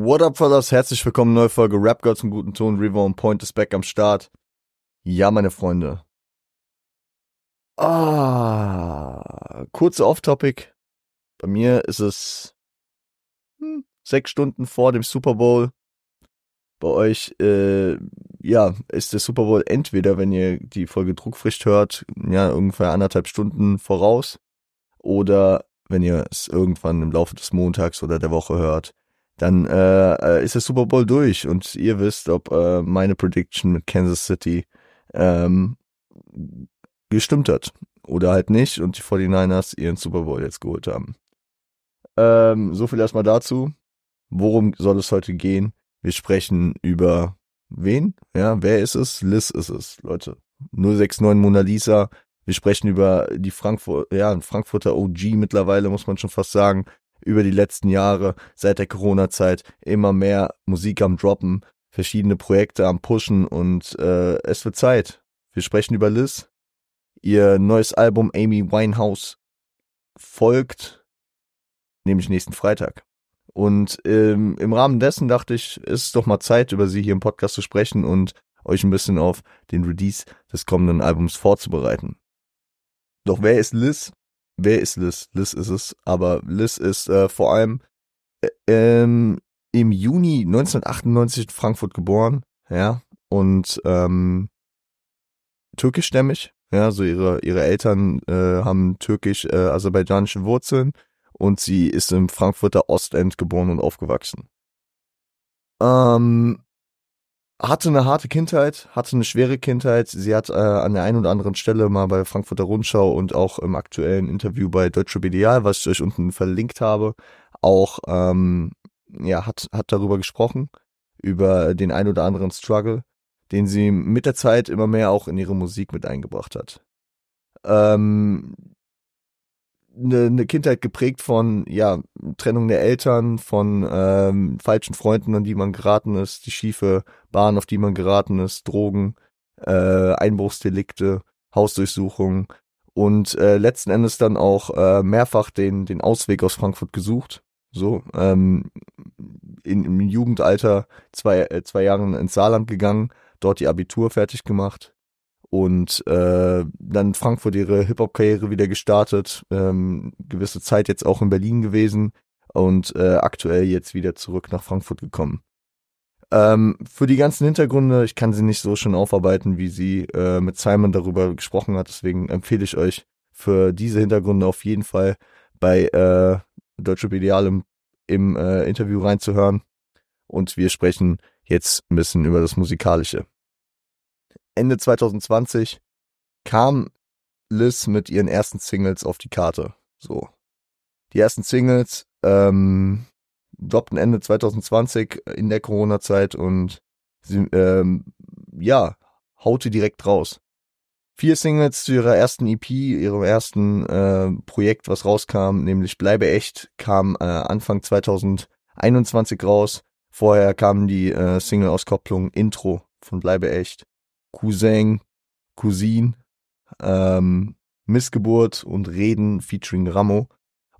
What up, fellas? Herzlich willkommen, neue Folge Rap Girls im guten Ton. River on Point ist back am Start. Ja, meine Freunde. Ah, kurze Off-Topic. Bei mir ist es hm, sechs Stunden vor dem Super Bowl. Bei euch, äh, ja, ist der Super Bowl entweder, wenn ihr die Folge druckfrisch hört, ja, ungefähr anderthalb Stunden voraus. Oder wenn ihr es irgendwann im Laufe des Montags oder der Woche hört, dann äh, äh, ist der Super Bowl durch und ihr wisst, ob äh, meine Prediction mit Kansas City ähm, gestimmt hat oder halt nicht und die 49ers ihren Super Bowl jetzt geholt haben. Ähm, so viel erstmal dazu. Worum soll es heute gehen? Wir sprechen über wen? Ja, wer ist es? Liz ist es, Leute. 069 Mona Lisa. Wir sprechen über die Frankfurt, ja, Frankfurter OG mittlerweile, muss man schon fast sagen über die letzten Jahre, seit der Corona-Zeit, immer mehr Musik am Droppen, verschiedene Projekte am Pushen und äh, es wird Zeit. Wir sprechen über Liz. Ihr neues Album Amy Winehouse folgt, nämlich nächsten Freitag. Und ähm, im Rahmen dessen dachte ich, ist es doch mal Zeit, über sie hier im Podcast zu sprechen und euch ein bisschen auf den Release des kommenden Albums vorzubereiten. Doch wer ist Liz? Wer ist Liz? Liz ist es, aber Liz ist äh, vor allem äh, ähm, im Juni 1998 in Frankfurt geboren, ja, und ähm, türkischstämmig, ja, so ihre ihre Eltern äh, haben türkisch-aserbaidschanische äh, Wurzeln und sie ist im Frankfurter Ostend geboren und aufgewachsen. Ähm, hatte eine harte Kindheit, hatte eine schwere Kindheit. Sie hat äh, an der einen oder anderen Stelle mal bei Frankfurter Rundschau und auch im aktuellen Interview bei Deutsche BDA, was ich euch unten verlinkt habe, auch ähm, ja hat hat darüber gesprochen über den ein oder anderen Struggle, den sie mit der Zeit immer mehr auch in ihre Musik mit eingebracht hat. Ähm, eine, eine Kindheit geprägt von ja Trennung der Eltern, von ähm, falschen Freunden, an die man geraten ist, die schiefe Bahn, auf die man geraten ist, Drogen, äh, Einbruchsdelikte, Hausdurchsuchungen und äh, letzten Endes dann auch äh, mehrfach den den Ausweg aus Frankfurt gesucht. So ähm, in, im Jugendalter zwei äh, zwei Jahren ins Saarland gegangen, dort die Abitur fertig gemacht und äh, dann Frankfurt ihre Hip-Hop-Karriere wieder gestartet, ähm, gewisse Zeit jetzt auch in Berlin gewesen und äh, aktuell jetzt wieder zurück nach Frankfurt gekommen. Ähm, für die ganzen Hintergründe, ich kann sie nicht so schön aufarbeiten, wie sie äh, mit Simon darüber gesprochen hat, deswegen empfehle ich euch für diese Hintergründe auf jeden Fall bei äh, Deutsche Ideal im, im äh, Interview reinzuhören. Und wir sprechen jetzt ein bisschen über das Musikalische. Ende 2020 kam Liz mit ihren ersten Singles auf die Karte. So. Die ersten Singles ähm, droppten Ende 2020 in der Corona-Zeit und sie, ähm, ja, haute direkt raus. Vier Singles zu ihrer ersten EP, ihrem ersten äh, Projekt, was rauskam, nämlich Bleibe echt, kam äh, Anfang 2021 raus. Vorher kam die äh, Single-Auskopplung Intro von Bleibe echt. Cousin, Cousin, ähm, Missgeburt und Reden featuring Ramo.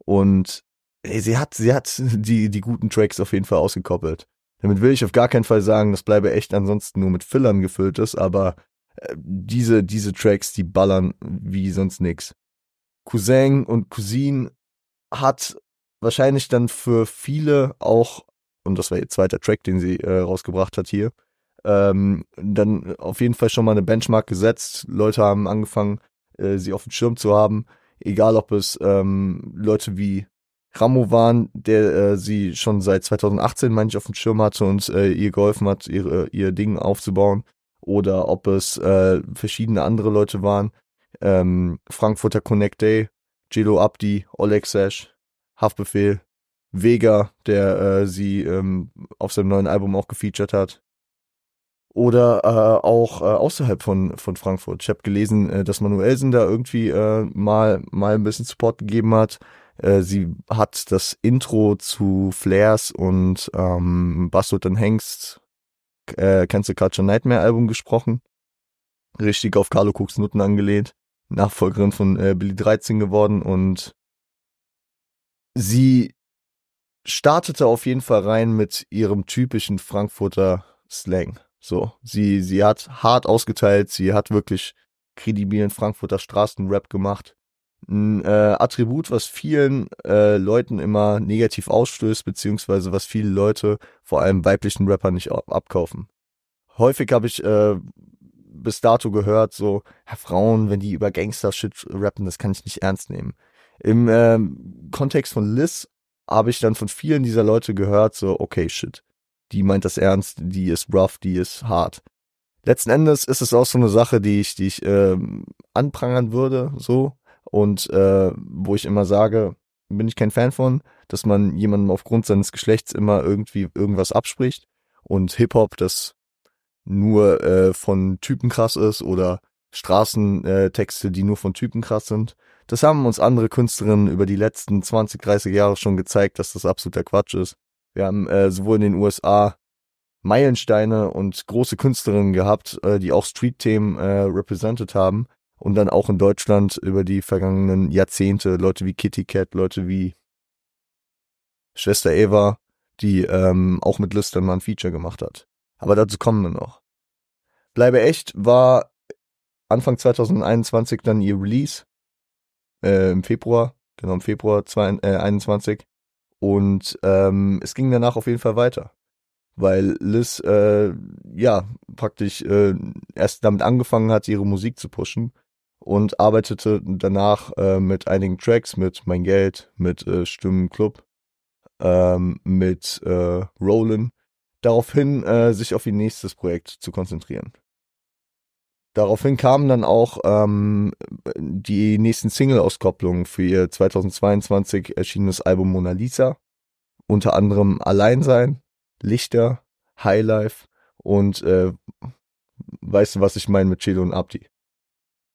Und ey, sie hat, sie hat die, die guten Tracks auf jeden Fall ausgekoppelt. Damit will ich auf gar keinen Fall sagen, dass bleibe echt ansonsten nur mit Fillern gefüllt ist, aber äh, diese, diese Tracks, die ballern wie sonst nix. Cousin und Cousine hat wahrscheinlich dann für viele auch, und das war ihr zweiter Track, den sie äh, rausgebracht hat hier, ähm, dann auf jeden Fall schon mal eine Benchmark gesetzt. Leute haben angefangen, äh, sie auf dem Schirm zu haben. Egal, ob es ähm, Leute wie Ramo waren, der äh, sie schon seit 2018, meine ich, auf dem Schirm hatte und äh, ihr geholfen hat, ihre, ihr Ding aufzubauen. Oder ob es äh, verschiedene andere Leute waren. Ähm, Frankfurter Connect Day, Jelo Abdi, Oleg Sash, Haftbefehl, Vega, der äh, sie ähm, auf seinem neuen Album auch gefeatured hat oder äh, auch äh, außerhalb von von Frankfurt. Ich habe gelesen, äh, dass Manuelsen da irgendwie äh, mal mal ein bisschen Support gegeben hat. Äh, sie hat das Intro zu Flares und ähm, Bastard und Hengst äh, Cancel Culture Nightmare Album gesprochen. Richtig auf Carlo Cooks Nutten angelehnt. Nachfolgerin von äh, Billy 13 geworden und sie startete auf jeden Fall rein mit ihrem typischen Frankfurter Slang. So, sie, sie hat hart ausgeteilt, sie hat wirklich kredibilen Frankfurter Straßenrap gemacht. Ein äh, Attribut, was vielen äh, Leuten immer negativ ausstößt, beziehungsweise was viele Leute, vor allem weiblichen Rapper, nicht abkaufen. Häufig habe ich äh, bis dato gehört, so, Herr Frauen, wenn die über Gangster-Shit rappen, das kann ich nicht ernst nehmen. Im ähm, Kontext von Liz habe ich dann von vielen dieser Leute gehört, so, okay, shit. Die meint das ernst, die ist rough, die ist hart. Letzten Endes ist es auch so eine Sache, die ich, die ich ähm, anprangern würde, so. Und äh, wo ich immer sage, bin ich kein Fan von, dass man jemandem aufgrund seines Geschlechts immer irgendwie irgendwas abspricht. Und Hip-Hop, das nur äh, von Typen krass ist oder Straßentexte, die nur von Typen krass sind. Das haben uns andere Künstlerinnen über die letzten 20, 30 Jahre schon gezeigt, dass das absoluter Quatsch ist. Wir haben äh, sowohl in den USA Meilensteine und große Künstlerinnen gehabt, äh, die auch Street-Themen äh, represented haben. Und dann auch in Deutschland über die vergangenen Jahrzehnte Leute wie Kitty Cat, Leute wie Schwester Eva, die ähm, auch mit Listern Feature gemacht hat. Aber dazu kommen wir noch. Bleibe echt war Anfang 2021 dann ihr Release. Äh, Im Februar, genau im Februar 2021. Und ähm, es ging danach auf jeden Fall weiter. Weil Liz, äh, ja, praktisch äh, erst damit angefangen hat, ihre Musik zu pushen und arbeitete danach äh, mit einigen Tracks, mit Mein Geld, mit äh, Stimmenclub, ähm, mit äh, Rollin, daraufhin äh, sich auf ihr nächstes Projekt zu konzentrieren. Daraufhin kamen dann auch ähm, die nächsten Single-Auskopplungen für ihr 2022 erschienenes Album Mona Lisa. Unter anderem Alleinsein, Lichter, Highlife und äh, weißt du, was ich meine mit Chelo und Abdi.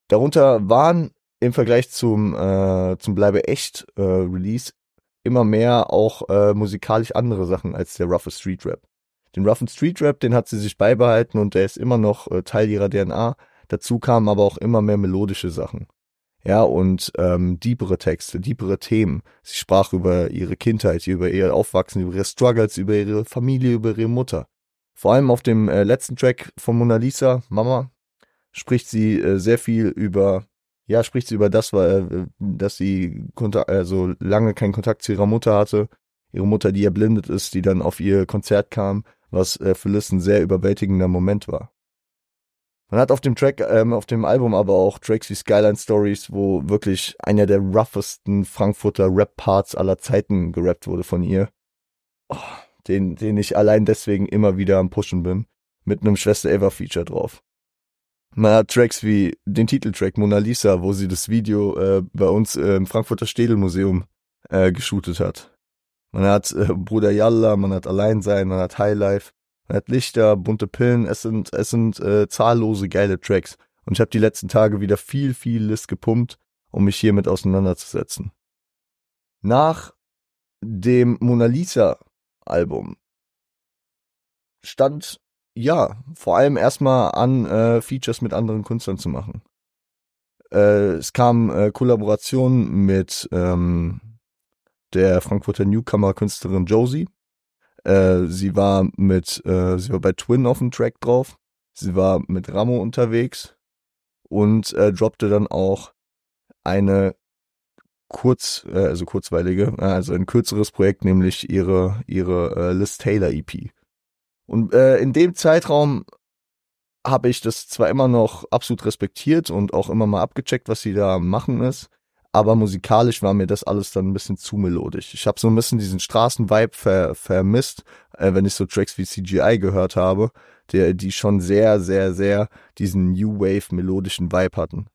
Darunter waren im Vergleich zum, äh, zum Bleibe echt äh, Release immer mehr auch äh, musikalisch andere Sachen als der roughe Street Rap. Den roughen Street Rap, den hat sie sich beibehalten und der ist immer noch äh, Teil ihrer DNA. Dazu kamen aber auch immer mehr melodische Sachen. Ja, und ähm, diepere Texte, diepere Themen. Sie sprach über ihre Kindheit, über ihr Aufwachsen, über ihre Struggles, über ihre Familie, über ihre Mutter. Vor allem auf dem äh, letzten Track von Mona Lisa, Mama, spricht sie äh, sehr viel über, ja, spricht sie über das, weil, äh, dass sie also lange keinen Kontakt zu ihrer Mutter hatte. Ihre Mutter, die erblindet ist, die dann auf ihr Konzert kam, was äh, für Liz ein sehr überwältigender Moment war. Man hat auf dem Track, ähm, auf dem Album aber auch Tracks wie Skyline Stories, wo wirklich einer der roughesten Frankfurter Rap-Parts aller Zeiten gerappt wurde von ihr. Oh, den, den ich allein deswegen immer wieder am Pushen bin. Mit einem Schwester Eva Feature drauf. Man hat Tracks wie den Titeltrack Mona Lisa, wo sie das Video äh, bei uns äh, im Frankfurter Städelmuseum äh, geshootet hat. Man hat äh, Bruder Yalla, man hat Alleinsein, man hat Highlife. Man hat Lichter, bunte Pillen, es sind, es sind äh, zahllose geile Tracks. Und ich habe die letzten Tage wieder viel, viel List gepumpt, um mich hiermit auseinanderzusetzen. Nach dem Mona Lisa Album stand ja vor allem erstmal an, äh, Features mit anderen Künstlern zu machen. Äh, es kam äh, Kollaborationen mit ähm, der Frankfurter Newcomer-Künstlerin Josie, äh, sie war mit, äh, sie war bei Twin auf dem Track drauf. Sie war mit Ramo unterwegs und äh, droppte dann auch eine kurz, äh, also kurzweilige, äh, also ein kürzeres Projekt, nämlich ihre ihre äh, Liz Taylor EP. Und äh, in dem Zeitraum habe ich das zwar immer noch absolut respektiert und auch immer mal abgecheckt, was sie da machen ist, aber musikalisch war mir das alles dann ein bisschen zu melodisch. Ich habe so ein bisschen diesen Straßenvibe ver vermisst, äh, wenn ich so Tracks wie CGI gehört habe, der, die schon sehr, sehr, sehr diesen New Wave melodischen Vibe hatten.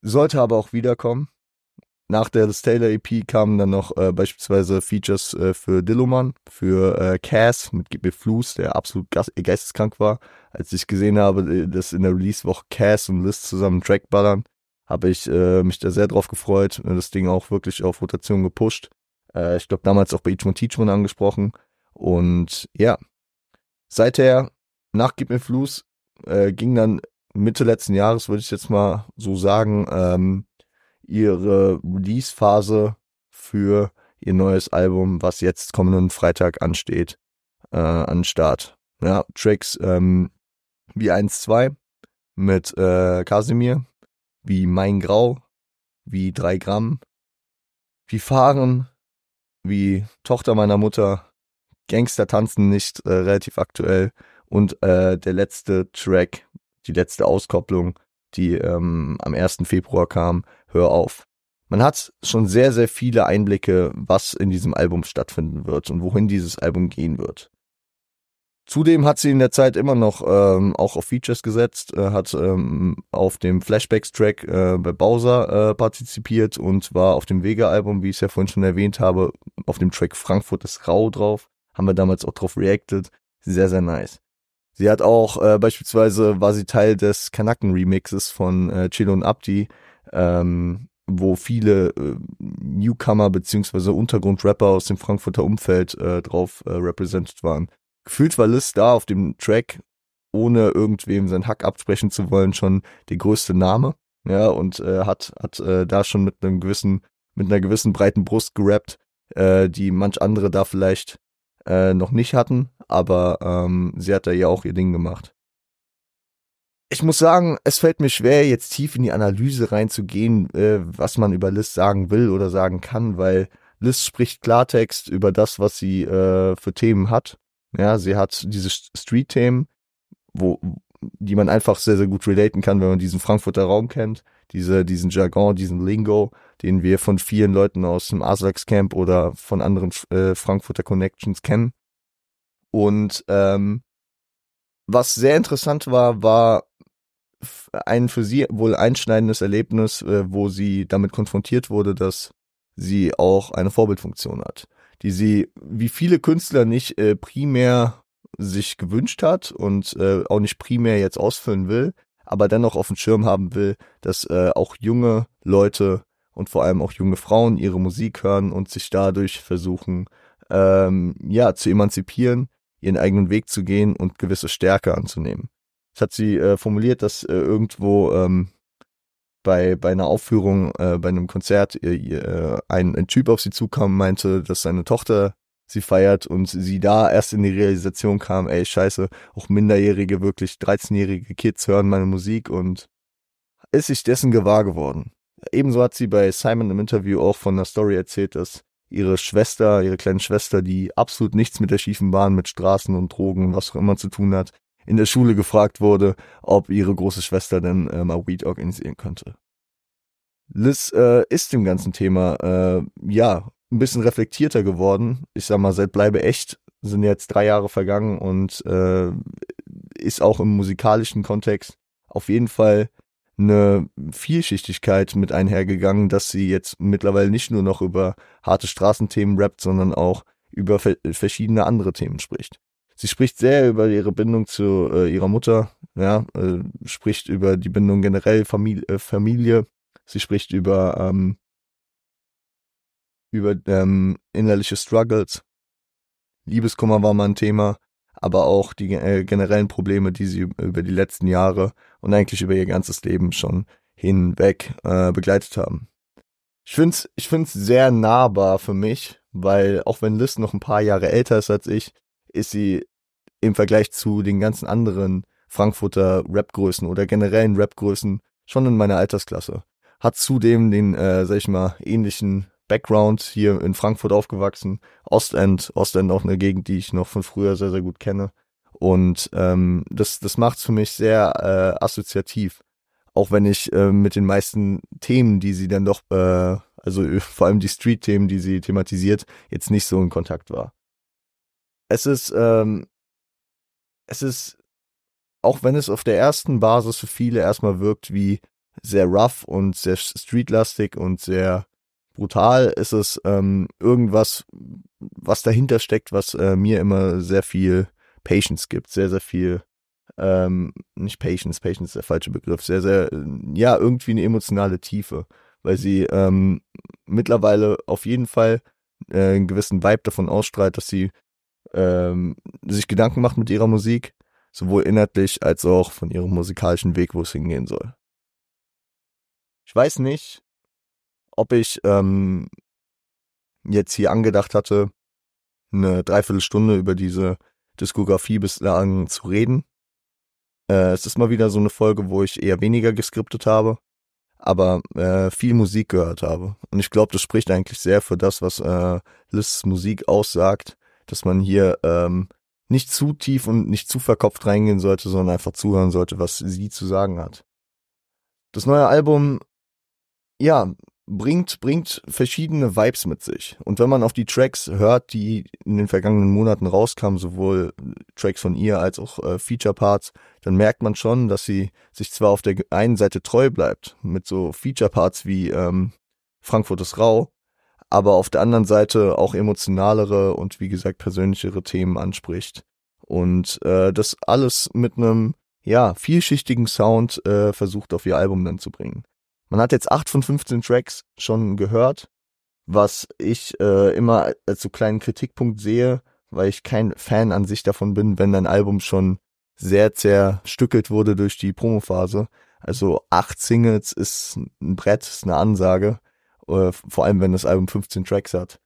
Sollte aber auch wiederkommen. Nach der Taylor EP kamen dann noch äh, beispielsweise Features äh, für Dilloman, für äh, Cass mit GB Flus, der absolut geisteskrank war. Als ich gesehen habe, äh, dass in der Release-Woche Cass und Liz zusammen einen Track ballern, habe ich äh, mich da sehr drauf gefreut, das Ding auch wirklich auf Rotation gepusht. Äh, ich glaube damals auch bei Each One Teach One angesprochen. Und ja, seither, nach Gib mir Fluss, äh, ging dann Mitte letzten Jahres, würde ich jetzt mal so sagen, ähm, ihre Release-Phase für ihr neues Album, was jetzt kommenden Freitag ansteht, äh, an den Start. Ja, Tracks ähm, wie 1-2 mit äh, Kasimir, wie Mein Grau, wie 3 Gramm, wie Fahren, wie Tochter meiner Mutter, Gangster tanzen nicht äh, relativ aktuell und äh, der letzte Track, die letzte Auskopplung, die ähm, am 1. Februar kam, Hör auf. Man hat schon sehr, sehr viele Einblicke, was in diesem Album stattfinden wird und wohin dieses Album gehen wird. Zudem hat sie in der Zeit immer noch ähm, auch auf Features gesetzt, äh, hat ähm, auf dem Flashbacks-Track äh, bei Bowser äh, partizipiert und war auf dem Vega-Album, wie ich es ja vorhin schon erwähnt habe, auf dem Track Frankfurt ist rau drauf. Haben wir damals auch drauf reacted. Sehr, sehr nice. Sie hat auch äh, beispielsweise war sie Teil des Kanaken-Remixes von äh, Chilo und Abdi, ähm, wo viele äh, Newcomer beziehungsweise Untergrundrapper aus dem Frankfurter Umfeld äh, drauf äh, represented waren gefühlt war Liz da auf dem Track, ohne irgendwem seinen Hack absprechen zu wollen, schon der größte Name. Ja, und äh, hat, hat äh, da schon mit einem gewissen, mit einer gewissen breiten Brust gerappt, äh, die manch andere da vielleicht äh, noch nicht hatten, aber ähm, sie hat da ja auch ihr Ding gemacht. Ich muss sagen, es fällt mir schwer, jetzt tief in die Analyse reinzugehen, äh, was man über Liz sagen will oder sagen kann, weil Liz spricht Klartext über das, was sie äh, für Themen hat ja, sie hat diese Street-Themen, wo, die man einfach sehr, sehr gut relaten kann, wenn man diesen Frankfurter Raum kennt. Diese, diesen Jargon, diesen Lingo, den wir von vielen Leuten aus dem Aslax Camp oder von anderen äh, Frankfurter Connections kennen. Und ähm, was sehr interessant war, war ein für sie wohl einschneidendes Erlebnis, äh, wo sie damit konfrontiert wurde, dass sie auch eine Vorbildfunktion hat die sie wie viele Künstler nicht äh, primär sich gewünscht hat und äh, auch nicht primär jetzt ausfüllen will, aber dennoch auf dem Schirm haben will, dass äh, auch junge Leute und vor allem auch junge Frauen ihre Musik hören und sich dadurch versuchen, ähm, ja, zu emanzipieren, ihren eigenen Weg zu gehen und gewisse Stärke anzunehmen. Das hat sie äh, formuliert, dass äh, irgendwo ähm, bei, bei einer Aufführung, äh, bei einem Konzert, äh, ein, ein Typ auf sie zukam, meinte, dass seine Tochter sie feiert und sie da erst in die Realisation kam, ey, scheiße, auch minderjährige, wirklich 13-jährige Kids hören meine Musik und ist sich dessen gewahr geworden. Ebenso hat sie bei Simon im Interview auch von einer Story erzählt, dass ihre Schwester, ihre kleine Schwester, die absolut nichts mit der schiefen Bahn, mit Straßen und Drogen und was auch immer zu tun hat, in der Schule gefragt wurde, ob ihre große Schwester denn äh, mal Weed organisieren könnte. Liz äh, ist dem ganzen Thema äh, ja ein bisschen reflektierter geworden. Ich sag mal, seit Bleibe echt sind jetzt drei Jahre vergangen und äh, ist auch im musikalischen Kontext auf jeden Fall eine Vielschichtigkeit mit einhergegangen, dass sie jetzt mittlerweile nicht nur noch über harte Straßenthemen rappt, sondern auch über verschiedene andere Themen spricht. Sie spricht sehr über ihre Bindung zu äh, ihrer Mutter, ja, äh, spricht über die Bindung generell Familie, äh, Familie. Sie spricht über ähm, über ähm, innerliche Struggles. Liebeskummer war mal ein Thema, aber auch die äh, generellen Probleme, die sie über die letzten Jahre und eigentlich über ihr ganzes Leben schon hinweg äh, begleitet haben. Ich find's, ich find's sehr nahbar für mich, weil auch wenn Liz noch ein paar Jahre älter ist als ich, ist sie im Vergleich zu den ganzen anderen Frankfurter Rapgrößen oder generellen Rapgrößen schon in meiner Altersklasse. Hat zudem den, äh, sag ich mal, ähnlichen Background hier in Frankfurt aufgewachsen. Ostend, Ostend auch eine Gegend, die ich noch von früher sehr, sehr gut kenne. Und ähm, das, das macht's für mich sehr äh, assoziativ. Auch wenn ich äh, mit den meisten Themen, die sie dann doch, äh, also vor allem die Street-Themen, die sie thematisiert, jetzt nicht so in Kontakt war. Es ist ähm, es ist, auch wenn es auf der ersten Basis für viele erstmal wirkt wie sehr rough und sehr streetlastig und sehr brutal, ist es ähm, irgendwas, was dahinter steckt, was äh, mir immer sehr viel Patience gibt, sehr, sehr viel, ähm, nicht Patience, Patience ist der falsche Begriff, sehr, sehr, ja, irgendwie eine emotionale Tiefe, weil sie ähm, mittlerweile auf jeden Fall äh, einen gewissen Vibe davon ausstrahlt, dass sie ähm, sich Gedanken macht mit ihrer Musik, sowohl inhaltlich als auch von ihrem musikalischen Weg, wo es hingehen soll. Ich weiß nicht, ob ich ähm, jetzt hier angedacht hatte, eine Dreiviertelstunde über diese Diskografie bislang zu reden. Äh, es ist mal wieder so eine Folge, wo ich eher weniger geskriptet habe, aber äh, viel Musik gehört habe. Und ich glaube, das spricht eigentlich sehr für das, was äh, Liz Musik aussagt, dass man hier ähm, nicht zu tief und nicht zu verkopft reingehen sollte, sondern einfach zuhören sollte, was sie zu sagen hat. Das neue Album, ja, bringt, bringt verschiedene Vibes mit sich. Und wenn man auf die Tracks hört, die in den vergangenen Monaten rauskamen, sowohl Tracks von ihr als auch äh, Feature Parts, dann merkt man schon, dass sie sich zwar auf der einen Seite treu bleibt, mit so Feature Parts wie ähm, Frankfurt ist rau, aber auf der anderen Seite auch emotionalere und wie gesagt persönlichere Themen anspricht. Und äh, das alles mit einem ja vielschichtigen Sound äh, versucht auf ihr Album dann zu bringen. Man hat jetzt acht von 15 Tracks schon gehört, was ich äh, immer als so kleinen Kritikpunkt sehe, weil ich kein Fan an sich davon bin, wenn ein Album schon sehr zerstückelt wurde durch die Promophase. Also acht Singles ist ein Brett, ist eine Ansage, äh, vor allem wenn das Album 15 Tracks hat.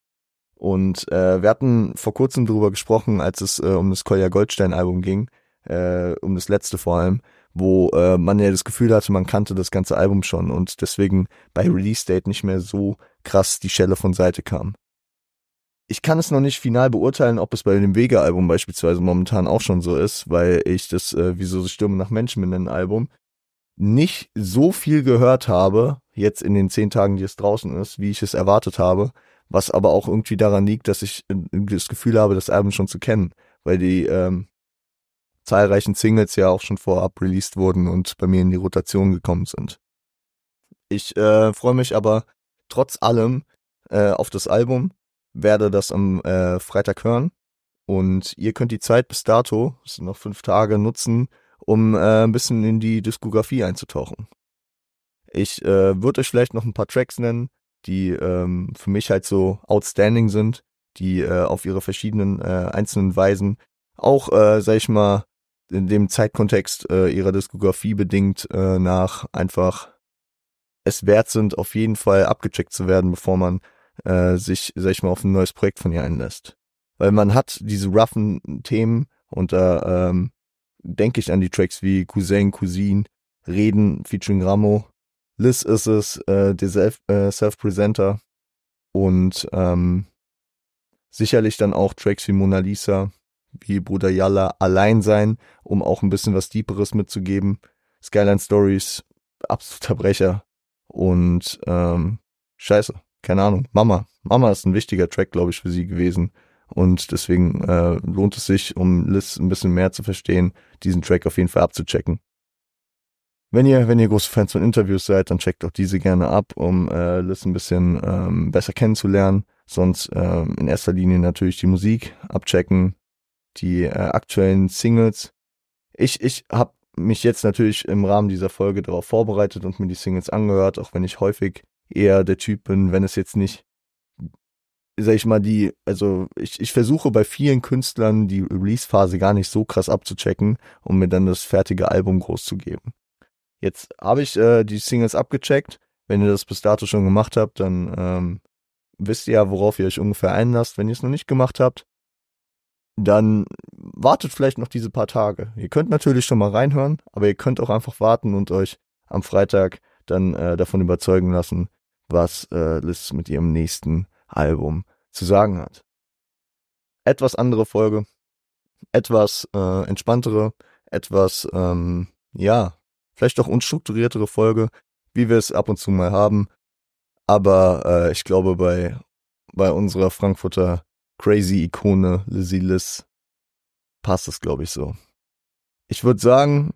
Und äh, wir hatten vor kurzem darüber gesprochen, als es äh, um das Kolja Goldstein Album ging, äh, um das letzte vor allem, wo äh, man ja das Gefühl hatte, man kannte das ganze Album schon und deswegen bei Release Date nicht mehr so krass die Schelle von Seite kam. Ich kann es noch nicht final beurteilen, ob es bei dem Vega-Album beispielsweise momentan auch schon so ist, weil ich das äh, Wieso so Stürme nach Menschen benennen Album nicht so viel gehört habe, jetzt in den zehn Tagen, die es draußen ist, wie ich es erwartet habe, was aber auch irgendwie daran liegt, dass ich äh, das Gefühl habe, das Album schon zu kennen, weil die ähm, zahlreichen Singles ja auch schon vorab released wurden und bei mir in die Rotation gekommen sind. Ich äh, freue mich aber trotz allem äh, auf das Album, werde das am äh, Freitag hören und ihr könnt die Zeit bis dato, es sind noch fünf Tage, nutzen, um äh, ein bisschen in die Diskografie einzutauchen. Ich äh, würde euch vielleicht noch ein paar Tracks nennen, die ähm, für mich halt so outstanding sind, die äh, auf ihre verschiedenen äh, einzelnen Weisen auch, äh, sag ich mal, in dem Zeitkontext äh, ihrer Diskografie bedingt äh, nach einfach es wert sind, auf jeden Fall abgecheckt zu werden, bevor man äh, sich, sag ich mal, auf ein neues Projekt von ihr einlässt. Weil man hat diese roughen Themen und da ähm, denke ich an die Tracks wie Cousin, Cousine, Reden featuring Ramo, Liz ist es, äh, der Self, äh, Self-Presenter und ähm, sicherlich dann auch Tracks wie Mona Lisa, wie Bruder Yalla allein sein, um auch ein bisschen was Deeperes mitzugeben. Skyline Stories, absoluter Brecher. Und ähm, scheiße, keine Ahnung. Mama. Mama ist ein wichtiger Track, glaube ich, für sie gewesen. Und deswegen äh, lohnt es sich, um Liz ein bisschen mehr zu verstehen, diesen Track auf jeden Fall abzuchecken. Wenn ihr, wenn ihr große Fans von Interviews seid, dann checkt auch diese gerne ab, um äh, Liz ein bisschen ähm, besser kennenzulernen. Sonst ähm, in erster Linie natürlich die Musik abchecken, die äh, aktuellen Singles. Ich, ich habe mich jetzt natürlich im Rahmen dieser Folge darauf vorbereitet und mir die Singles angehört, auch wenn ich häufig eher der Typ bin, wenn es jetzt nicht, sag ich mal, die, also ich, ich versuche bei vielen Künstlern die Release-Phase gar nicht so krass abzuchecken, um mir dann das fertige Album groß zu geben. Jetzt habe ich äh, die Singles abgecheckt. Wenn ihr das bis dato schon gemacht habt, dann ähm, wisst ihr ja, worauf ihr euch ungefähr einlasst. Wenn ihr es noch nicht gemacht habt, dann wartet vielleicht noch diese paar Tage. Ihr könnt natürlich schon mal reinhören, aber ihr könnt auch einfach warten und euch am Freitag dann äh, davon überzeugen lassen, was äh, Liz mit ihrem nächsten Album zu sagen hat. Etwas andere Folge, etwas äh, entspanntere, etwas, ähm, ja, vielleicht auch unstrukturiertere Folge, wie wir es ab und zu mal haben. Aber äh, ich glaube, bei, bei unserer Frankfurter crazy Ikone Lizzie Liz passt es, glaube ich, so. Ich würde sagen,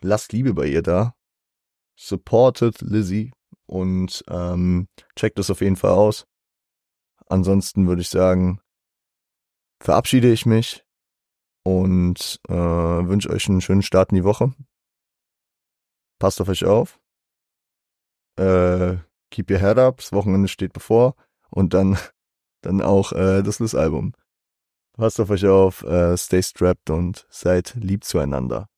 lasst Liebe bei ihr da. Supportet Lizzie und ähm, checkt das auf jeden Fall aus. Ansonsten würde ich sagen, verabschiede ich mich und äh, wünsche euch einen schönen Start in die Woche. Passt auf euch auf. Äh, keep your head up. Das Wochenende steht bevor. Und dann dann auch äh, das Liz-Album. Passt auf euch auf, äh, stay strapped und seid lieb zueinander.